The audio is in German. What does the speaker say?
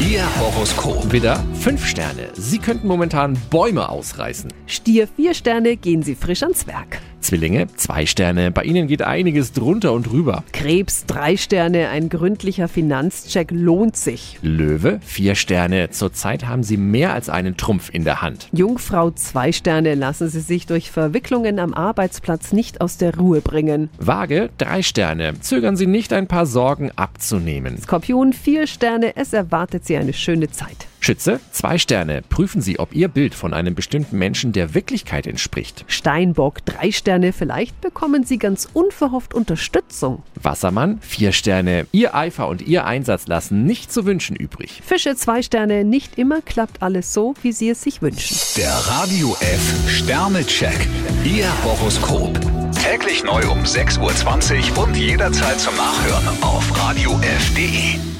Ihr Horoskop. Widder, fünf Sterne. Sie könnten momentan Bäume ausreißen. Stier vier Sterne, gehen Sie frisch ans Werk. Zwillinge, zwei Sterne. Bei Ihnen geht einiges drunter und drüber. Krebs drei Sterne, ein gründlicher Finanzcheck lohnt sich. Löwe, vier Sterne. Zurzeit haben Sie mehr als einen Trumpf in der Hand. Jungfrau zwei Sterne, lassen Sie sich durch Verwicklungen am Arbeitsplatz nicht aus der Ruhe bringen. Waage, drei Sterne. Zögern Sie nicht, ein paar Sorgen abzunehmen. Skorpion vier Sterne, es erwartet Sie eine schöne Zeit. Schütze, zwei Sterne. Prüfen Sie, ob Ihr Bild von einem bestimmten Menschen der Wirklichkeit entspricht. Steinbock drei Sterne, vielleicht bekommen Sie ganz unverhofft Unterstützung. Wassermann, vier Sterne. Ihr Eifer und Ihr Einsatz lassen nicht zu wünschen übrig. Fische zwei Sterne, nicht immer klappt alles so, wie Sie es sich wünschen. Der Radio F Sternecheck. Ihr Horoskop. Täglich neu um 6.20 Uhr und jederzeit zum Nachhören auf radiof.de.